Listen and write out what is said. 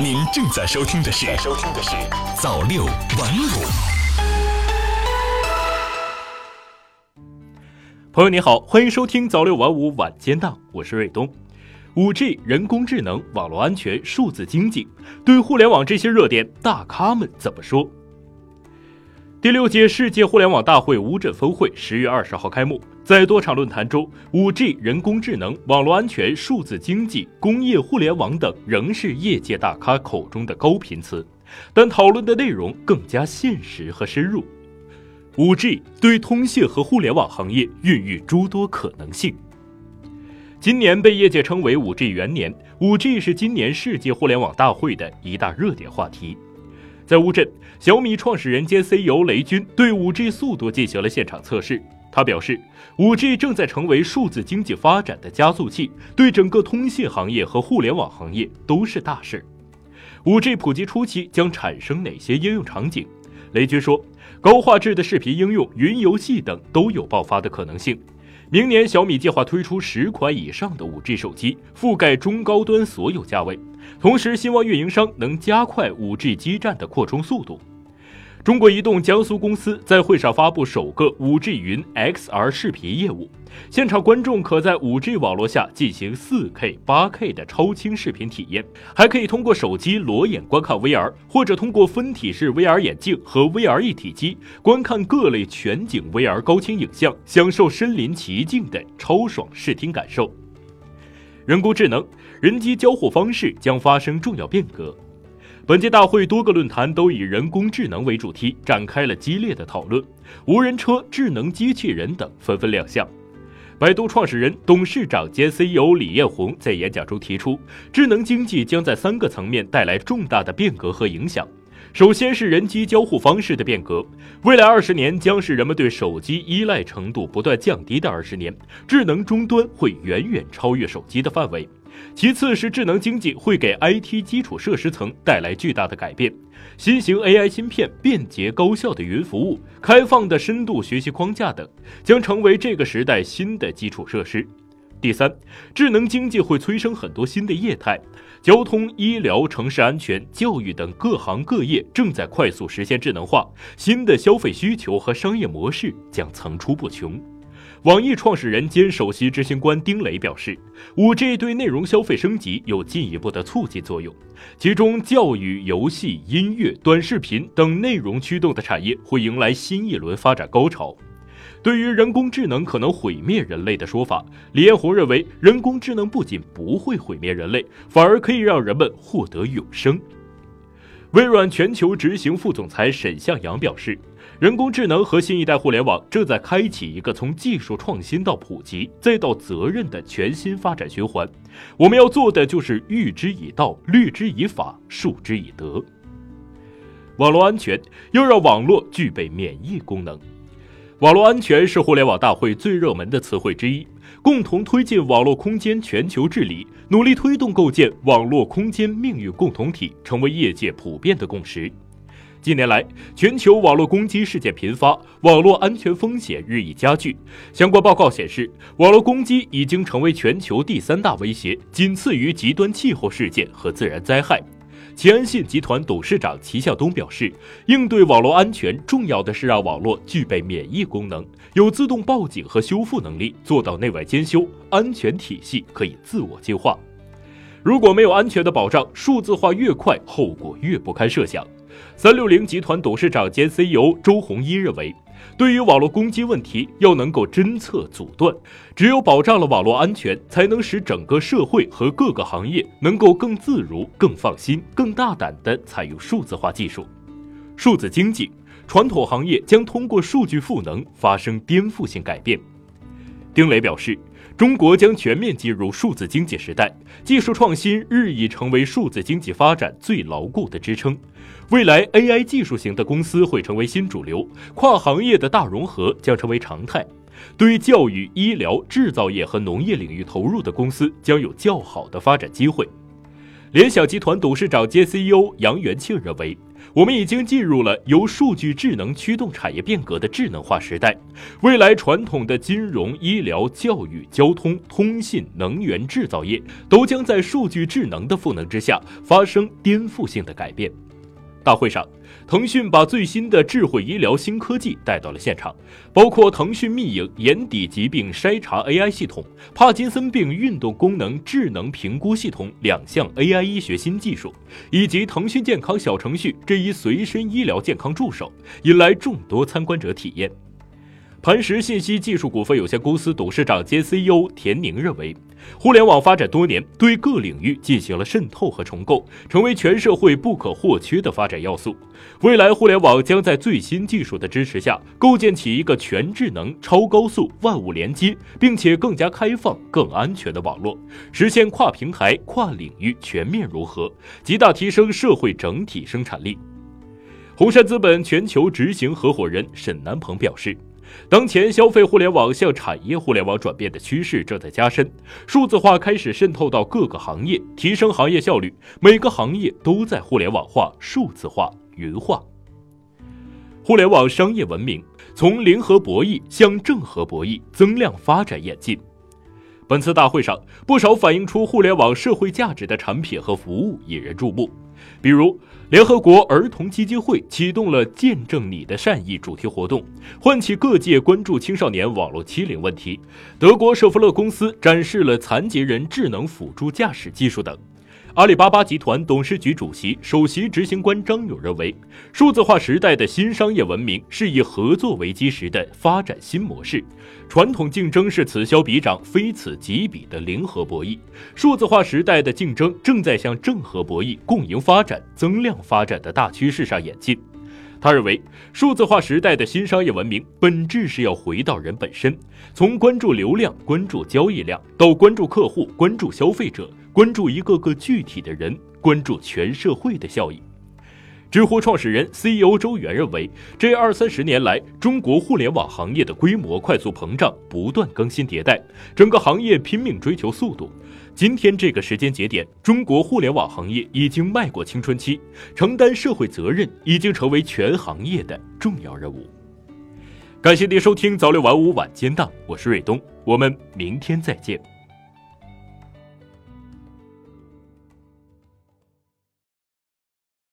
您正在收听的是《收听的是早六晚五》。朋友你好，欢迎收听早六晚五晚间档，我是瑞东。五 G、人工智能、网络安全、数字经济，对互联网这些热点，大咖们怎么说？第六届世界互联网大会乌镇峰会十月二十号开幕，在多场论坛中，五 G、人工智能、网络安全、数字经济、工业互联网等仍是业界大咖口中的高频词，但讨论的内容更加现实和深入。五 G 对通信和互联网行业孕育诸多可能性。今年被业界称为五 G 元年，五 G 是今年世界互联网大会的一大热点话题。在乌镇，小米创始人兼 CEO 雷军对 5G 速度进行了现场测试。他表示，5G 正在成为数字经济发展的加速器，对整个通信行业和互联网行业都是大事。5G 普及初期将产生哪些应用场景？雷军说，高画质的视频应用、云游戏等都有爆发的可能性。明年，小米计划推出十款以上的 5G 手机，覆盖中高端所有价位。同时，希望运营商能加快 5G 基站的扩充速度。中国移动江苏公司在会上发布首个 5G 云 XR 视频业务，现场观众可在 5G 网络下进行 4K、8K 的超清视频体验，还可以通过手机裸眼观看 VR，或者通过分体式 VR 眼镜和 VR 一体机观看各类全景 VR 高清影像，享受身临其境的超爽视听感受。人工智能、人机交互方式将发生重要变革。本届大会多个论坛都以人工智能为主题，展开了激烈的讨论。无人车、智能机器人等纷纷亮相。百度创始人、董事长兼 CEO 李彦宏在演讲中提出，智能经济将在三个层面带来重大的变革和影响。首先是人机交互方式的变革，未来二十年将是人们对手机依赖程度不断降低的二十年，智能终端会远远超越手机的范围。其次是智能经济会给 IT 基础设施层带来巨大的改变，新型 AI 芯片、便捷高效的云服务、开放的深度学习框架等，将成为这个时代新的基础设施。第三，智能经济会催生很多新的业态，交通、医疗、城市安全、教育等各行各业正在快速实现智能化，新的消费需求和商业模式将层出不穷。网易创始人兼首席执行官丁磊表示，5G 对内容消费升级有进一步的促进作用，其中教育、游戏、音乐、短视频等内容驱动的产业会迎来新一轮发展高潮。对于人工智能可能毁灭人类的说法，李彦宏认为，人工智能不仅不会毁灭人类，反而可以让人们获得永生。微软全球执行副总裁沈向阳表示，人工智能和新一代互联网正在开启一个从技术创新到普及再到责任的全新发展循环。我们要做的就是预之以道，律之以法，术之以德。网络安全要让网络具备免疫功能。网络安全是互联网大会最热门的词汇之一，共同推进网络空间全球治理，努力推动构建网络空间命运共同体，成为业界普遍的共识。近年来，全球网络攻击事件频发，网络安全风险日益加剧。相关报告显示，网络攻击已经成为全球第三大威胁，仅次于极端气候事件和自然灾害。齐安信集团董事长齐向东表示，应对网络安全，重要的是让网络具备免疫功能，有自动报警和修复能力，做到内外兼修，安全体系可以自我净化。如果没有安全的保障，数字化越快，后果越不堪设想。三六零集团董事长兼 CEO 周鸿祎认为。对于网络攻击问题，要能够侦测阻断，只有保障了网络安全，才能使整个社会和各个行业能够更自如、更放心、更大胆地采用数字化技术。数字经济，传统行业将通过数据赋能发生颠覆性改变。丁磊表示。中国将全面进入数字经济时代，技术创新日益成为数字经济发展最牢固的支撑。未来，AI 技术型的公司会成为新主流，跨行业的大融合将成为常态。对于教育、医疗、制造业和农业领域投入的公司将有较好的发展机会。联想集团董事长兼 CEO 杨元庆认为，我们已经进入了由数据智能驱动产业变革的智能化时代。未来传统的金融、医疗、教育、交通、通信、能源、制造业都将在数据智能的赋能之下发生颠覆性的改变。大会上，腾讯把最新的智慧医疗新科技带到了现场，包括腾讯密影眼底疾病筛查 AI 系统、帕金森病运动功能智能评估系统两项 AI 医学新技术，以及腾讯健康小程序这一随身医疗健康助手，引来众多参观者体验。磐石信息技术股份有限公司董事长兼 CEO 田宁认为，互联网发展多年，对各领域进行了渗透和重构，成为全社会不可或缺的发展要素。未来，互联网将在最新技术的支持下，构建起一个全智能、超高速、万物连接，并且更加开放、更安全的网络，实现跨平台、跨领域全面融合，极大提升社会整体生产力。红杉资本全球执行合伙人沈南鹏表示。当前消费互联网向产业互联网转变的趋势正在加深，数字化开始渗透到各个行业，提升行业效率。每个行业都在互联网化、数字化、云化。互联网商业文明从零和博弈向正和博弈、增量发展演进。本次大会上，不少反映出互联网社会价值的产品和服务引人注目，比如。联合国儿童基金会启动了“见证你的善意”主题活动，唤起各界关注青少年网络欺凌问题。德国舍弗勒公司展示了残疾人智能辅助驾驶技术等。阿里巴巴集团董事局主席、首席执行官张勇认为，数字化时代的新商业文明是以合作为基石的发展新模式。传统竞争是此消彼长、非此即彼的零和博弈，数字化时代的竞争正在向正和博弈、共赢发展、增量发展的大趋势上演进。他认为，数字化时代的新商业文明本质是要回到人本身，从关注流量、关注交易量，到关注客户、关注消费者、关注一个个具体的人、关注全社会的效益。知乎创始人 CEO 周源认为，这二三十年来，中国互联网行业的规模快速膨胀，不断更新迭代，整个行业拼命追求速度。今天这个时间节点，中国互联网行业已经迈过青春期，承担社会责任已经成为全行业的重要任务。感谢您收听早六晚五晚间档，我是瑞东，我们明天再见。